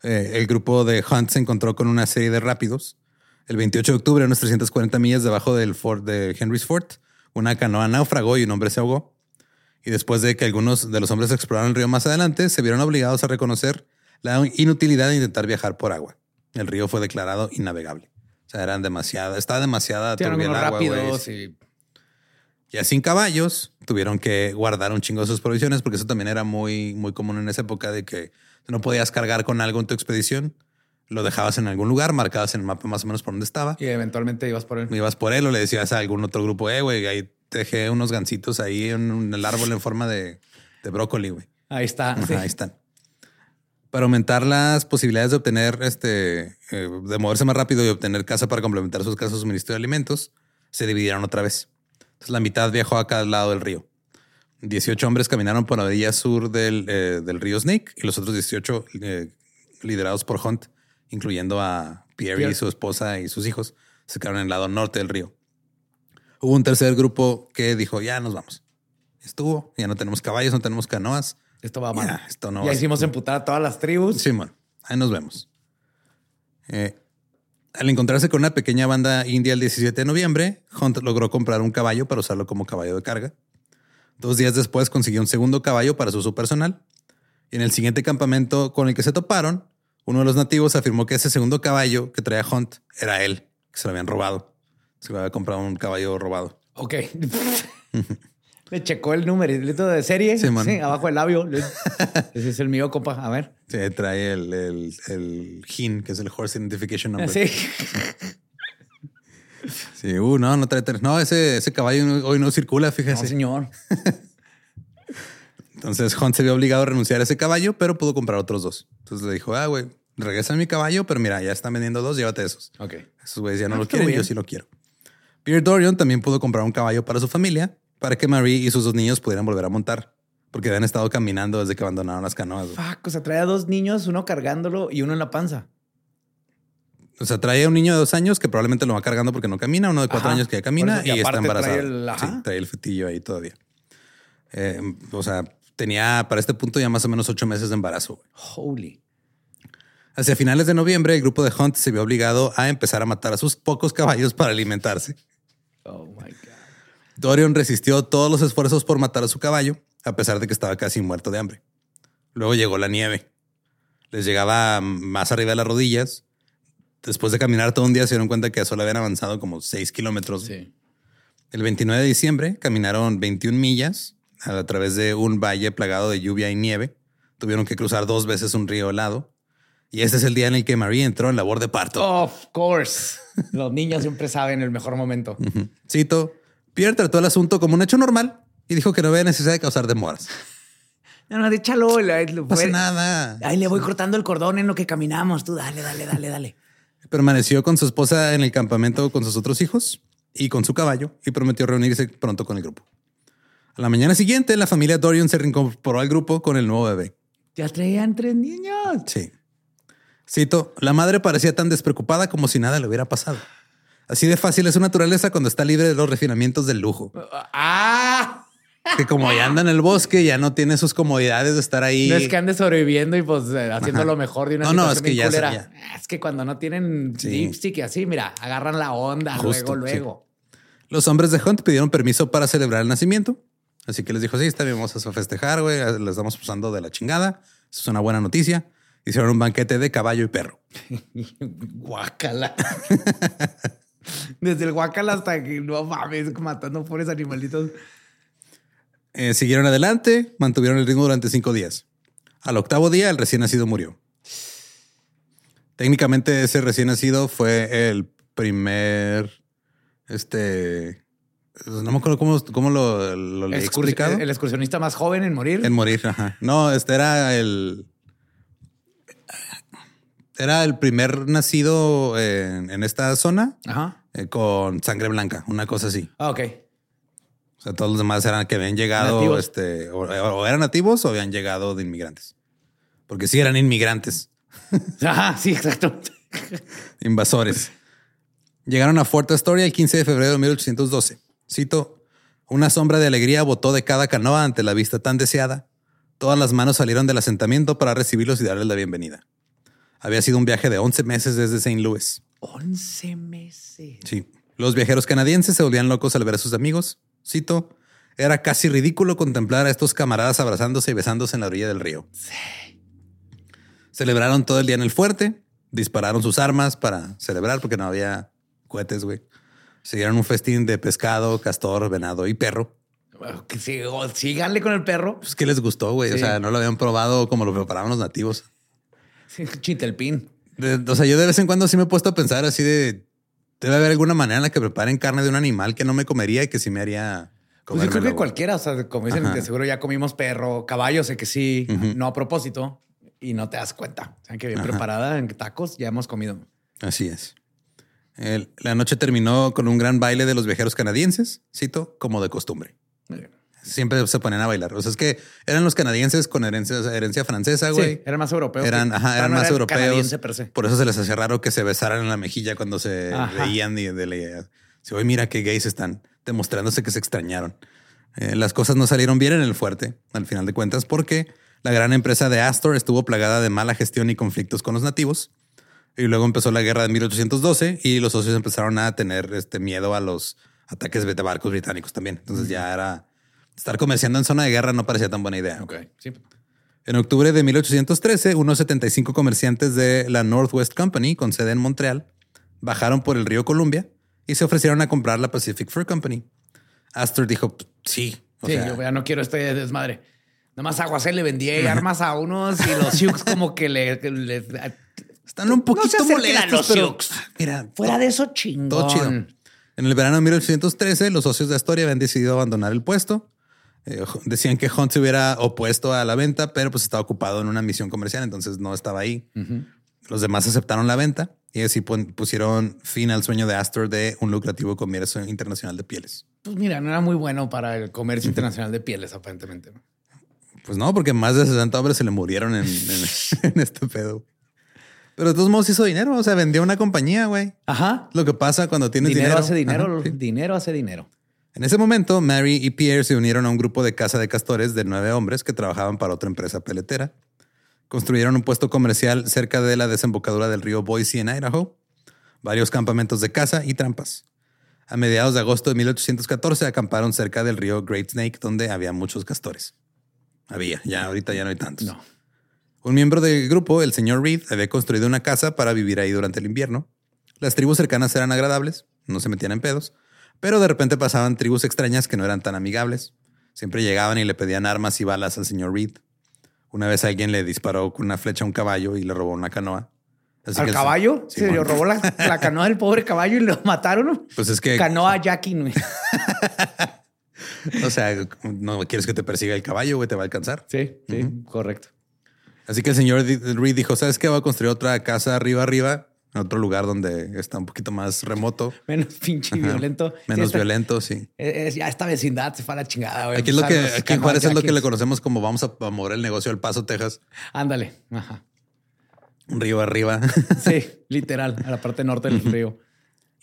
eh, el grupo de Hunt se encontró con una serie de rápidos. El 28 de octubre, a unas 340 millas debajo del fort de Henry's Fort, una canoa naufragó y un hombre se ahogó. Y después de que algunos de los hombres exploraron el río más adelante, se vieron obligados a reconocer la inutilidad de intentar viajar por agua. El río fue declarado innavegable. O sea, eran demasiada, estaba demasiada turbia el agua, rápidos y Ya sin caballos, tuvieron que guardar un chingo de sus provisiones, porque eso también era muy, muy común en esa época de que no podías cargar con algo en tu expedición. lo dejabas en algún lugar, marcabas en el mapa más o menos por dónde estaba. Y eventualmente ibas por él. Ibas por él o le decías a algún otro grupo, eh, güey, ahí te dejé unos gancitos ahí en, el árbol en forma de, de brócoli, güey. Ahí está. Ajá, sí. Ahí están. Para aumentar las posibilidades de obtener, este, eh, de moverse más rápido y obtener casa para complementar sus casos de suministro de alimentos, se dividieron otra vez. Entonces la mitad viajó a cada lado del río. 18 hombres caminaron por la orilla sur del, eh, del río Snake y los otros 18 eh, liderados por Hunt, incluyendo a Pierre, y su esposa y sus hijos, se quedaron en el lado norte del río. Hubo un tercer grupo que dijo, ya nos vamos. Estuvo, ya no tenemos caballos, no tenemos canoas. Esto va mal. Ya, esto no ya va a- hicimos emputar a todas las tribus. Simón, ahí nos vemos. Eh, al encontrarse con una pequeña banda india el 17 de noviembre, Hunt logró comprar un caballo para usarlo como caballo de carga. Dos días después consiguió un segundo caballo para su uso personal. Y en el siguiente campamento con el que se toparon, uno de los nativos afirmó que ese segundo caballo que traía Hunt era él, que se lo habían robado. Se había comprado un caballo robado. Ok. Le checó el numerito de serie. Sí, abajo del labio. Ese es el mío, compa. A ver. Sí, trae el, el, el HIN, que es el Horse Identification Number. Sí. Sí, uh, no, no trae tres. No, ese, ese caballo no- hoy no circula, No, fíjese. señor. Entonces Hunt se vio obligado a renunciar a ese caballo, pero pudo comprar otros dos. Entonces le dijo, ah, güey, regresa mi caballo, pero mira, ya están vendiendo dos, llévate esos. Ok. Esos güeyes ya no Ah, lo quieren, bien. yo sí lo quiero. Pierre Dorian también pudo comprar un caballo para su familia, para que Marie y sus dos niños pudieran volver a montar, porque habían estado caminando desde que abandonaron las canoas. güey. Fuck, o sea, trae a dos niños, uno cargándolo y uno en la panza. O sea, traía un niño de dos años que probablemente lo va cargando porque no camina, uno de cuatro Ajá. años que ya camina y y, está trae el-. Sí, trae el fetillo ahí todavía. Eh, o sea, tenía para este punto ya más o menos ocho meses de embarazo. güey. Holy. Hacia finales de noviembre, el grupo de Hunt se vio obligado a empezar a matar a sus pocos caballos para alimentarse. Oh my God. Dorian resistió todos los esfuerzos por matar a su caballo, a pesar de que estaba casi muerto de hambre. Luego llegó la nieve. Les llegaba más arriba de las rodillas. Después de caminar todo un día, se dieron cuenta que solo habían avanzado como seis kilómetros. Sí. El 29 de diciembre caminaron 21 millas a través de un valle plagado de lluvia y nieve. Tuvieron que cruzar dos veces un río helado. Y este es el día en el que Marie entró en labor de parto. Of course. Los niños siempre saben el mejor momento. Cito, Pierre trató el asunto como un hecho normal y dijo que no había necesidad de causar demoras. No, no, échalo. No pasa nada. Ay, le voy cortando el cordón en lo que caminamos. Tú dale, dale, dale, dale. Permaneció con su esposa en el campamento con sus otros hijos y con su caballo y prometió reunirse pronto con el grupo. A la mañana siguiente, la familia Dorian se reincorporó al grupo con el nuevo bebé. Ya traían tres niños. Sí. Cito, la madre parecía tan despreocupada como si nada le hubiera pasado. Así de fácil es su naturaleza cuando está libre de los refinamientos del lujo. Ah, Que como ya anda en el bosque, ya no tiene sus comodidades de estar ahí. no es que ande sobreviviendo y pues eh, haciendo Ajá. lo mejor de una No, no, es que ya. Es que cuando no tienen Sí. lipstick y así, mira, agarran la onda Justo, luego, sí. luego. Los hombres de Hunt pidieron permiso para celebrar el nacimiento. Así que les dijo, sí, está bien, vamos a festejar, güey. Les estamos pasando de la chingada. Eso es una buena noticia. Hicieron un banquete de caballo y perro. Guácala. Desde el guácala hasta que no mames, matando pobres animalitos. Eh, siguieron adelante, mantuvieron el ritmo durante cinco días. Al octavo día, el recién nacido murió. Técnicamente, ese recién nacido fue el primer. Este. No me acuerdo cómo, cómo lo, lo Excurs- explicado. El excursionista más joven en morir. En morir, ajá. No, este era el. Era el primer nacido en, en esta zona Ajá. Eh, con sangre blanca, una cosa así. Ah, ok. O sea, todos los demás eran que habían llegado, Nativos. este, o, o eran nativos o habían llegado de inmigrantes. Porque sí eran inmigrantes, Ajá, sí, exacto. invasores. Llegaron a Fort Astoria el 15 de febrero de 1812. Cito, una sombra de alegría botó de cada canoa ante la vista tan deseada. Todas las manos salieron del asentamiento para recibirlos y darles la bienvenida. Había sido un viaje de 11 meses desde St. Louis. 11 meses. Sí. Los viajeros canadienses se volvían locos al ver a sus amigos. Cito, era casi ridículo contemplar a estos camaradas abrazándose y besándose en la orilla del río. Celebraron todo el día en el fuerte, dispararon sus armas para celebrar porque no había cohetes, güey. Siguieron un festín de pescado, castor, venado y perro. Que sí- o síganle con el perro. Pues que les gustó, güey. O Sí. sea, no lo habían probado como lo preparaban los nativos. Sí, Chitelpín. De- o sea, yo de vez en cuando sí me he puesto a pensar así de debe haber alguna manera en la que preparen carne de un animal que no me comería y que sí me haría Pues yo creo que cualquiera, o sea, como dicen, Ajá. de seguro ya comimos perro, caballo, sé que sí, no a propósito y no te das cuenta. O sea, que bien Ajá. preparada en tacos ya hemos comido. Así es. El- la noche terminó con un gran baile de los viajeros canadienses, cito, como de costumbre. Siempre se ponían a bailar. O sea, es que eran los canadienses con herencia, herencia francesa, güey. Sí, eran más europeos. Eran, ajá, Ah, eran no, más era europeos. canadiense per se. Por eso se les hacía raro que se besaran en la mejilla cuando se Ajá. veían y de la... Si hoy mira qué gays están demostrándose que se extrañaron. Eh, las cosas no salieron bien en el fuerte, al final de cuentas, porque la gran empresa de Astor estuvo plagada de mala gestión y conflictos con los nativos. Y luego empezó la guerra de 1812 y los socios empezaron a tener este miedo a los ataques de barcos británicos también. Entonces ya era estar comerciando en zona de guerra no parecía tan buena idea. Ok, sí. En octubre de 1813, unos 75 comerciantes de la Northwest Company, con sede en Montreal, bajaron por el río Columbia y se ofrecieron a comprar la Pacific Fur Company. Astor dijo, sí. O sí, sea, yo ya no quiero este desmadre. Nada más Aguacel le vendía armas a unos y los Sioux como que le... están un No poquito se a molestos, los pero Sioux. mira, Fuera de eso, chingón. todo chido. En el verano de 1813, los socios de Astoria habían decidido abandonar el puesto. Eh, decían que Hunt se hubiera opuesto a la venta, pero pues estaba ocupado en una misión comercial, entonces no estaba ahí. Los demás aceptaron la venta y así pusieron fin al sueño de Astor de un lucrativo comercio internacional de pieles. Pues mira, no era muy bueno para el comercio internacional de pieles, aparentemente. Pues no, porque más de 60 hombres se le murieron en, en- en este pedo. Pero de todos modos hizo dinero, o sea, vendió una compañía, güey. Ajá. Lo que pasa cuando tienes Dinero, dinero. hace dinero. Ajá, sí. Dinero hace dinero. En ese momento, Mary y Pierre se unieron a un grupo de caza de castores de nueve hombres que trabajaban para otra empresa peletera. Construyeron un puesto comercial cerca de la desembocadura del río Boise en Idaho, varios campamentos de caza y trampas. A mediados de agosto de 1814 acamparon cerca del río Great Snake, donde había muchos castores. Había, ya ahorita ya no hay tantos. No. Un miembro del grupo, el señor Reed, había construido una casa para vivir ahí durante el invierno. Las tribus cercanas eran agradables, no se metían en pedos, pero de repente pasaban tribus extrañas que no eran tan amigables. Siempre llegaban y le pedían armas y balas al señor Reed. Una vez alguien le disparó con una flecha a un caballo y le robó una canoa. Así ¿Al que- caballo? Sí, se le bueno. robó la, la canoa del pobre caballo y lo mataron. Pues es que, Canoa Jackie. o sea, no quieres que te persiga el caballo, güey, te va a alcanzar. Sí, sí, correcto. Así que el señor Reed dijo, ¿sabes qué? Voy a construir otra casa arriba, arriba, en otro lugar donde está un poquito más remoto. Menos pinche Ajá. violento. Menos Sí, esta- violento, sí. es- es- ya esta vecindad se fue a la chingada. güey. Aquí es lo que, aquí en Juárez es lo que le conocemos como vamos a, a mover el negocio al Paso, Texas. Ándale. Ajá. río arriba. Sí, literal, a la parte norte del río.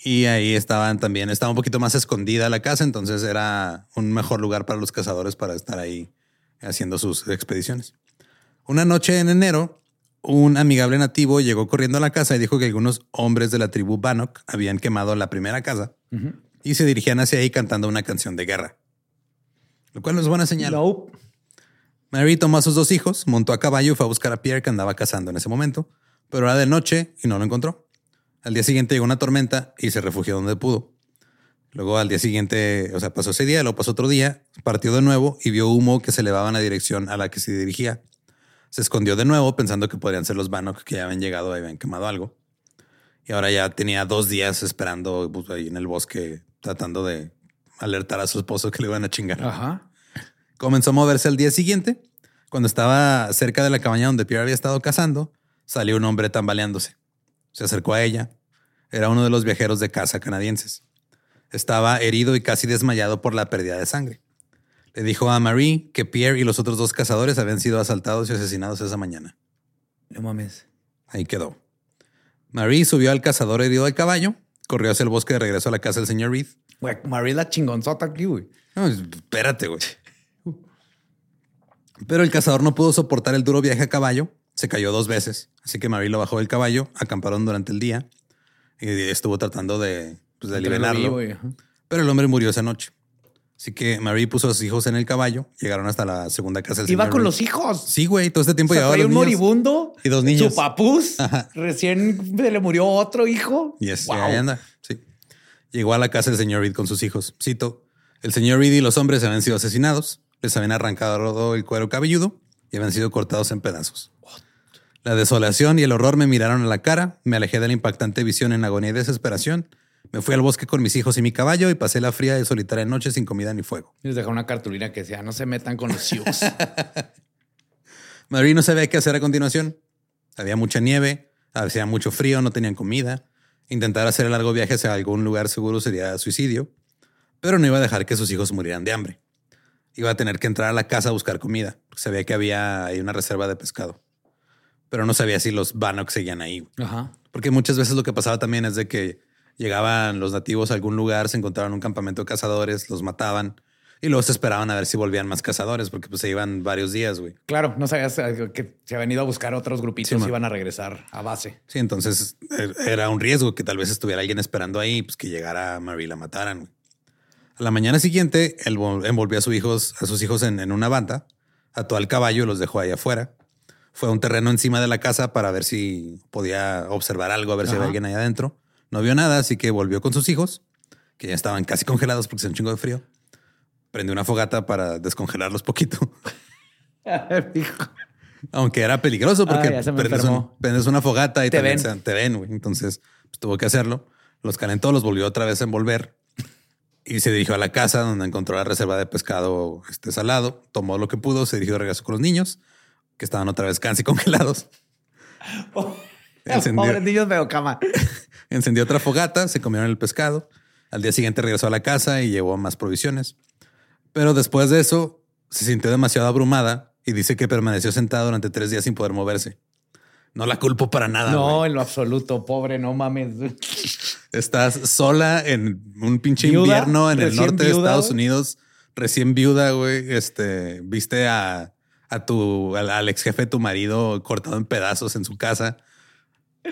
y ahí estaban también, estaba un poquito más escondida la casa, entonces era un mejor lugar para los cazadores para estar ahí haciendo sus expediciones. Una noche en enero, un amigable nativo llegó corriendo a la casa y dijo que algunos hombres de la tribu Bannock habían quemado la primera casa y se dirigían hacia ahí cantando una canción de guerra. Lo cual no es buena señal. Mary tomó a sus dos hijos, montó a caballo y fue a buscar a Pierre que andaba cazando en ese momento, pero era de noche y no lo encontró. Al día siguiente llegó una tormenta y se refugió donde pudo. Luego al día siguiente, o sea, pasó ese día, luego pasó otro día, partió de nuevo y vio humo que se elevaba en la dirección a la que se dirigía. Se escondió de nuevo pensando que podrían ser los Bannock que ya habían llegado y habían quemado algo. Y ahora ya tenía dos días esperando pues, ahí en el bosque, tratando de alertar a su esposo que le iban a chingar. Ajá. Comenzó a moverse al día siguiente. Cuando estaba cerca de la cabaña donde Pierre había estado cazando, salió un hombre tambaleándose. Se acercó a ella. Era uno de los viajeros de caza canadienses. Estaba herido y casi desmayado por la pérdida de sangre. Le dijo a Marie que Pierre y los otros dos cazadores habían sido asaltados y asesinados esa mañana. No mames. Ahí quedó. Marie subió al cazador herido del caballo, corrió hacia el bosque de regreso a la casa del señor Reed. Güey, María la chingonzota aquí, güey. No, espérate, güey. Pero el cazador no pudo soportar el duro viaje a caballo. Se cayó dos veces. Así que Marie lo bajó del caballo, acamparon durante el día y estuvo tratando de, pues, de ajá. Pero el hombre murió esa noche. Así que Marie puso a sus hijos en el caballo, llegaron hasta la segunda casa del Iba señor con Reed. los hijos. Sí, güey, todo este tiempo O sea, llevaba traía un niños. moribundo Y dos niños. Su papús. Ajá. Recién le murió otro hijo. Y es, Wow. ahí anda. Sí. Llegó a la casa del señor Reed con sus hijos. Cito: El señor Reed y los hombres habían sido asesinados, les habían arrancado el cuero cabelludo y habían sido cortados en pedazos. La desolación y el horror me miraron a la cara, me alejé de la impactante visión en agonía y desesperación. Me fui al bosque con mis hijos y mi caballo y pasé la fría y solitaria noche sin comida ni fuego. Les dejó una cartulina que decía, no se metan con los Sioux. Marie no sabía qué hacer a continuación. Había mucha nieve, hacía mucho frío, no tenían comida. Intentar hacer el largo viaje hacia algún lugar seguro sería suicidio, pero no iba a dejar que sus hijos murieran de hambre. Iba a tener que entrar a la casa a buscar comida. porque Sabía que había ahí una reserva de pescado, pero no sabía si los Bannock seguían ahí. Ajá. Porque muchas veces lo que pasaba también es de que llegaban los nativos a algún lugar, se encontraban un campamento de cazadores, los mataban y luego se esperaban a ver si volvían más cazadores, porque pues se iban varios días, güey. Claro, no sabías eh, que se habían ido a buscar otros grupitos Sí, iban a regresar a base. Sí, entonces eh, era un riesgo que tal vez estuviera alguien esperando ahí, pues que llegara Marie y la mataran. güey. A la mañana siguiente, él vol- envolvió a sus hijos, a sus hijos en, en una banda, ató al caballo y los dejó ahí afuera. Fue a un terreno encima de la casa para ver si podía observar algo, a ver si había alguien ahí adentro. No vio nada, así que volvió con sus hijos, que ya estaban casi congelados porque se un chingo de frío. Prendió una fogata para descongelarlos poquito. Aunque era peligroso porque Ah, prendes, enfermó. un- prendes una fogata y Te también ven. se- te ven, güey. Entonces pues, tuvo que hacerlo. Los calentó, los volvió otra vez a envolver y se dirigió a la casa donde encontró la reserva de pescado este, salado. Tomó lo que pudo, se dirigió de regreso con los niños que estaban otra vez casi congelados. Encendió, Pobres niños veo cama. Encendió otra fogata, se comieron el pescado. Al día siguiente regresó a la casa y llevó más provisiones. Pero después de eso se sintió demasiado abrumada y dice que permaneció sentada durante tres días sin poder moverse. No la culpo para nada. No, en lo absoluto, pobre, no mames. Estás sola en un pinche Viuda, invierno en el norte de Estados. Unidos, recién viuda, güey. Este, viste a, a tu, al, al ex jefe de tu marido cortado en pedazos en su casa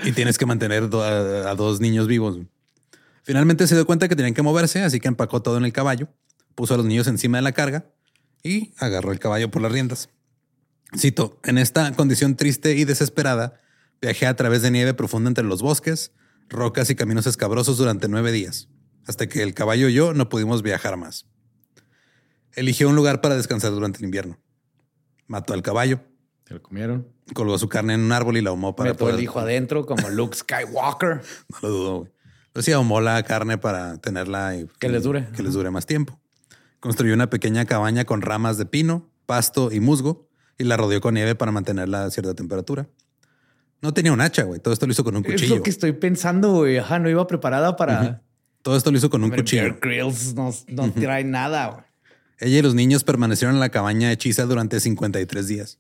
y tienes que mantener a, dos niños vivos. Finalmente se dio cuenta que tenían que moverse, así que empacó todo en el caballo, puso a los niños encima de la carga y agarró el caballo por las riendas. Cito, en esta condición triste y desesperada, viajé a través de nieve profunda entre los bosques, rocas y caminos escabrosos durante nueve días, hasta que el caballo y yo no pudimos viajar más. Eligió un lugar para descansar durante el invierno. Mató al caballo, Se lo comieron. colgó su carne en un árbol y la ahumó para Metió el hijo adentro como Luke Skywalker. No lo dudo, güey. Pero sí ahumó la carne para tenerla y Que les dure. Que les dure más tiempo. Construyó una pequeña cabaña con ramas de pino, pasto y musgo y la rodeó con nieve para mantenerla a cierta temperatura. No tenía un hacha, güey. Todo esto lo hizo con un Es cuchillo. lo que estoy pensando, güey. Ajá, no iba preparada para... Todo esto lo hizo con un cuchillo. Bear Grylls no, no trae nada, güey. Ella y los niños permanecieron en la cabaña hechiza durante 53 días,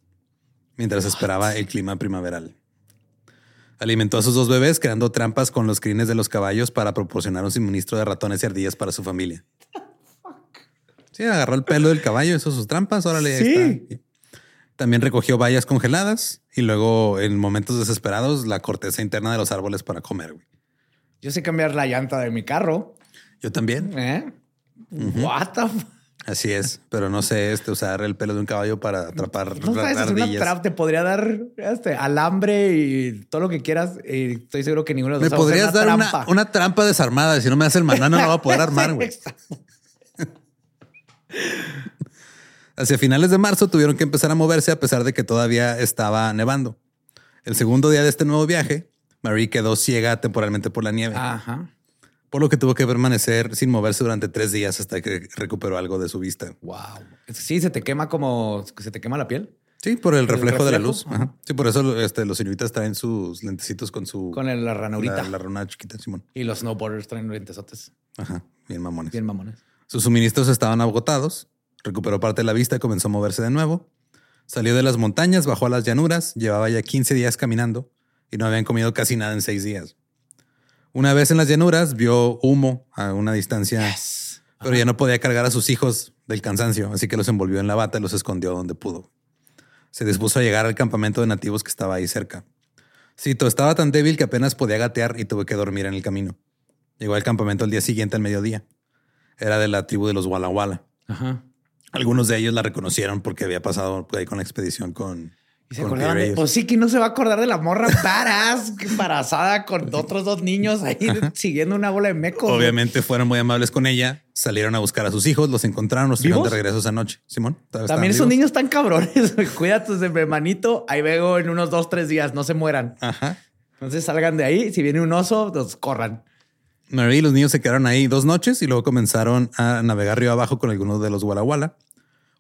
mientras esperaba el clima primaveral. Alimentó a sus dos bebés creando trampas con los crines de los caballos para proporcionar un suministro de ratones y ardillas para su familia. Sí, agarró el pelo del caballo, hizo sus trampas, órale. ahí Sí. está. También recogió bayas congeladas y luego, en momentos desesperados, la corteza interna de los árboles para comer. güey. Yo sé cambiar la llanta de mi carro. Yo también. ¿Eh? What the Así es, pero no sé este, usar el pelo de un caballo para atrapar No sabes una. Te podría dar este, alambre y todo lo que quieras. Y estoy seguro que ninguno de Me los va a podrías dar una, trampa. una trampa desarmada. Si no me das el maná, no lo voy a poder armar, güey. Hacia finales de marzo tuvieron que empezar a moverse a pesar de que todavía estaba nevando. El segundo día de este nuevo viaje, Marie quedó ciega temporalmente por la nieve, Ajá. Por lo que tuvo que permanecer sin moverse durante tres días hasta que recuperó algo de su vista. Wow. Sí, se te quema como se te quema la piel Sí, por el reflejo, de la luz. Ajá. Sí, por eso este, los inuitas traen sus lentecitos con su con el- la ranurita. la, la rana chiquita, Simón. Y los snowboarders traen lentesotes Ajá, bien mamones. bien mamones. Sus suministros estaban agotados. Recuperó parte de la vista y comenzó a moverse de nuevo. Salió de las montañas, bajó a las llanuras, llevaba ya 15 días caminando y no habían comido casi nada en seis días. Una vez en las llanuras vio humo a una distancia, pero ya no podía cargar a sus hijos del cansancio, así que los envolvió en la bata y los escondió donde pudo. Se dispuso a llegar al campamento de nativos que estaba ahí cerca. Cito, estaba tan débil que apenas podía gatear y tuve que dormir en el camino. Llegó al campamento al día siguiente al mediodía. Era de la tribu de los Walla Walla. Ajá. Algunos de ellos la reconocieron porque había pasado por ahí con la expedición con, Y se acordaban de-. Pues sí, que no se va a acordar de la morra paras embarazada con otros dos niños ahí siguiendo una bola de güey. Obviamente fueron muy amables con ella, salieron a buscar a sus hijos, los encontraron, los trajeron de regreso esa noche. Simón, También esos niños tan cabrones. Cuida a tus hermanito. Ahí veo en unos dos, tres días. No se mueran. Ajá. Entonces salgan de ahí. Si viene un oso, los corran. Marie y los niños se quedaron ahí dos noches y luego comenzaron a navegar río abajo con algunos de los Walla Walla.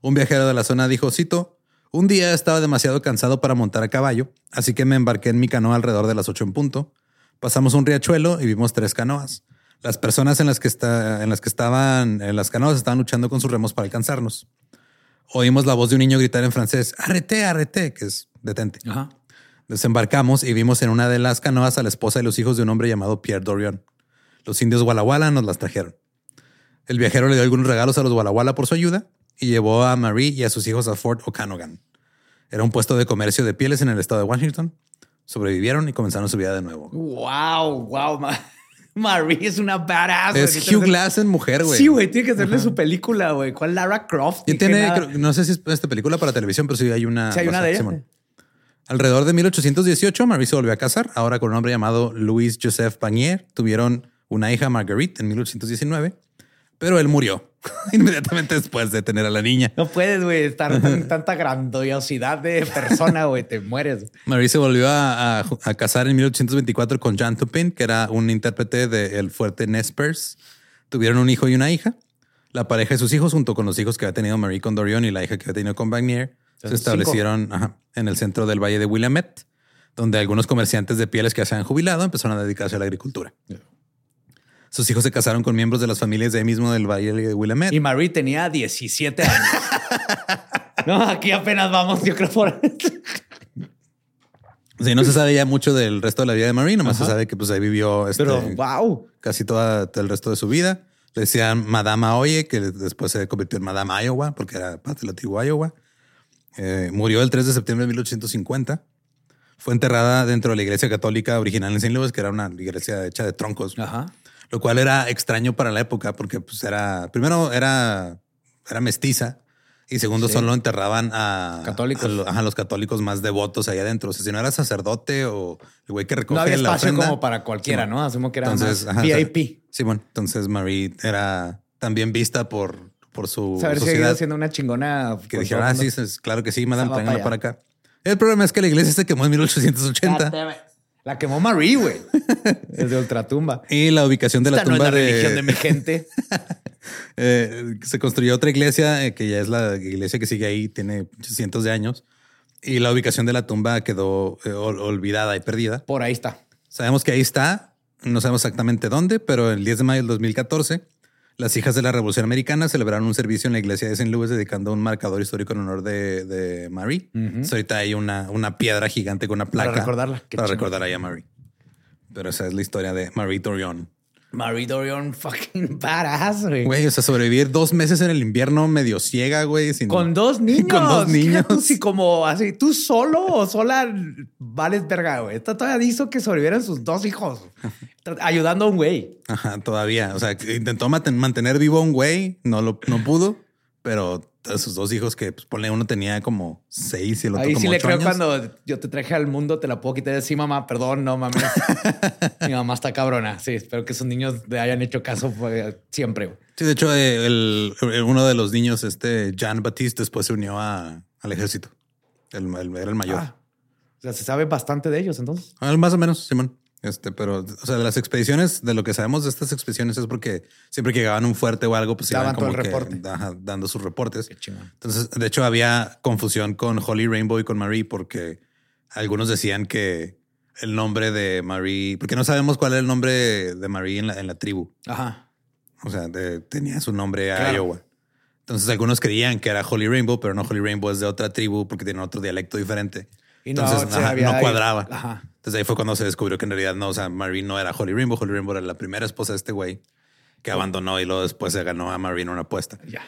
Un viajero de la zona dijo, cito, un día estaba demasiado cansado para montar a caballo, así que me embarqué en mi canoa alrededor de las ocho en punto. Pasamos un riachuelo y vimos tres canoas. Las personas en las que, está, en las que estaban en las canoas estaban luchando con sus remos para alcanzarnos. Oímos la voz de un niño gritar en francés, arrete, arrete, que es detente. Ajá. Desembarcamos y vimos en una de las canoas a la esposa y los hijos de un hombre llamado Pierre Dorion. Los indios Walla Walla nos las trajeron. El viajero le dio algunos regalos a los Walla Walla por su ayuda y llevó a Marie y a sus hijos a Fort Okanogan. Era un puesto de comercio de pieles en el estado de Washington. Sobrevivieron y comenzaron su vida de nuevo. Wow, wow. Ma- Marie es una badass. Es Hugh hacer- Glass en mujer, güey. Sí, güey. Tiene que hacerle su película, güey. ¿Cuál Lara Croft? Y tiene, creo- no sé si es esta película para televisión, pero sí hay una. Sí, hay una de ellas. Alrededor de 1818, Marie se volvió a casar, ahora con un hombre llamado Louis Joseph Bagnier. Tuvieron una hija, Marguerite, en 1819, pero él murió inmediatamente después de tener a la niña. No puedes, güey, estar tan, tanta grandiosidad de persona, güey. Te mueres. Marie se volvió a, a- a casar en 1824 con Jean Tupin, que era un intérprete del fuerte Nespers. Tuvieron un hijo y una hija. La pareja y sus hijos, junto con los hijos que había tenido Marie con Dorion y la hija que había tenido con Bagnier, se establecieron ajá, en el centro del valle de Willamette, donde algunos comerciantes de pieles que se habían jubilado empezaron a dedicarse a la agricultura. Sus hijos se casaron con miembros de las familias de ahí mismo del valle de Willamette. Y Marie tenía 17 años. No, aquí apenas vamos, yo creo por. Sí, no se sabe ya mucho del resto de la vida de Marie, nomás Ajá. se sabe que pues ahí vivió este, Pero wow. casi todo el resto de su vida. Le decían Madame Oye, que después se convirtió en Madame Iowa, porque era parte del antiguo Iowa. Eh, murió el 3 de septiembre de 1850. Fue enterrada dentro de la iglesia católica original en St. Louis, que era una iglesia hecha de troncos, Ajá. Lo cual era extraño para la época, porque pues era, primero era, era mestiza. Y segundo, Sí. solo enterraban a Católicos. a, lo- ajá, los católicos más devotos ahí adentro. O sea, si no era sacerdote o el güey que recoge No había la espacio ofrenda, como para cualquiera, Sí, ¿no? Asumo que era Entonces, más ajá, VIP. Sí, bueno, entonces Marie era también vista por, por su Saber si sociedad. siendo una chingona. que por dijeron, ah, sí, claro que sí, madame, tráiganla para para acá. El problema es que la iglesia se quemó en 1880 La quemó Marie, güey. Desde Ultratumba. y la ubicación de la Esta no es tumba la de, religión de mi gente. Eh, se construyó otra iglesia eh, que ya es la iglesia que sigue ahí, tiene cientos de años. Y la ubicación de la tumba quedó eh, ol- olvidada y perdida. Por ahí está. Sabemos que ahí está, no sabemos exactamente dónde, pero el 10 de mayo del 2014, las hijas de la Revolución Americana celebraron un servicio en la iglesia de St. Louis dedicando un marcador histórico en honor de, de Marie. Entonces, ahorita hay una, una piedra gigante con una placa recordarla. Qué para recordar ahí a Marie. Pero esa es la historia de Marie Dorion. Marie Dorion fucking badass, güey. Güey, o sea, sobrevivir dos meses en el invierno medio ciega, güey. Sin... Con dos niños. Con dos niños. Tú, como así, tú solo o sola vales verga, güey. Esta todavía hizo que sobrevivieran sus dos hijos. Ayudando a un güey. Ajá, todavía. O sea, intentó mantener vivo a un güey, no lo no pudo, pero a sus dos hijos que pues, ponle uno tenía como seis y el otro Ahí como sí le creo años. cuando yo te traje al mundo, te la puedo quitar de sí, mamá. Perdón, no mames. Mi mamá está cabrona. Sí, espero que esos niños le hayan hecho caso pues, siempre. Sí, de hecho, eh, el, el- uno de los niños, este Jean Baptiste, después se unió a- al ejército. El, el- era el mayor. Ah, o sea, se sabe bastante de ellos entonces. Ah, más o menos, Simón. Este, pero, o sea, de las expediciones, de lo que sabemos de estas expediciones es porque siempre que llegaban un fuerte o algo, pues Daban iban todo como el que, reporte. ajá, dando sus reportes. Qué chingón. Entonces, de hecho, había confusión con Holly Rainbow y con Marie porque algunos decían que el nombre de Marie, porque no sabemos cuál era el nombre de Marie en la, en la tribu. Ajá. O sea, de- tenía su nombre a Claro. Iowa. Entonces, algunos creían que era Holly Rainbow, pero no Holly Rainbow es de otra tribu porque tiene otro dialecto diferente. Entonces, ajá, no cuadraba. Ajá. Entonces ahí fue cuando se descubrió que en realidad no, o sea, Marie no era Holly Rainbow. Holly Rainbow era la primera esposa de este güey que abandonó y luego después se ganó a Marie en una apuesta. Ya.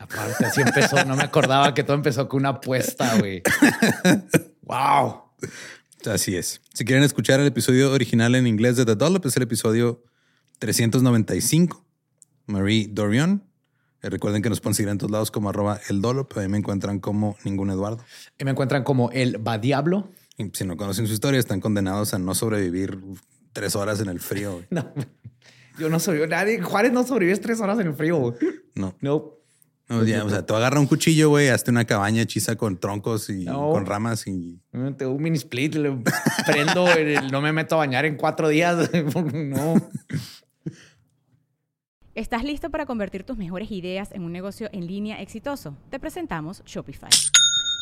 Aparte, así empezó. No me acordaba que todo empezó con una apuesta, güey. wow. Así es. Si quieren escuchar el episodio original en inglés de The Dollop, es el episodio 395. Marie Dorion. Eh, recuerden que nos pueden seguir en todos lados como arroba el dolo, pero ahí me encuentran como ningún Eduardo. Y me encuentran como el va diablo. Y si no conocen su historia, están condenados a no sobrevivir tres horas en el frío. güey. No, yo no soy nadie. Juárez no sobrevives tres horas en el frío. güey. No. No. No, ya, o sea, tú agarra un cuchillo, güey, hazte una cabaña hechiza con troncos y No. con ramas y Tengo un mini split, le prendo, el- no me meto a bañar en cuatro días. No. ¿Estás listo para convertir tus mejores ideas en un negocio en línea exitoso? Te presentamos Shopify.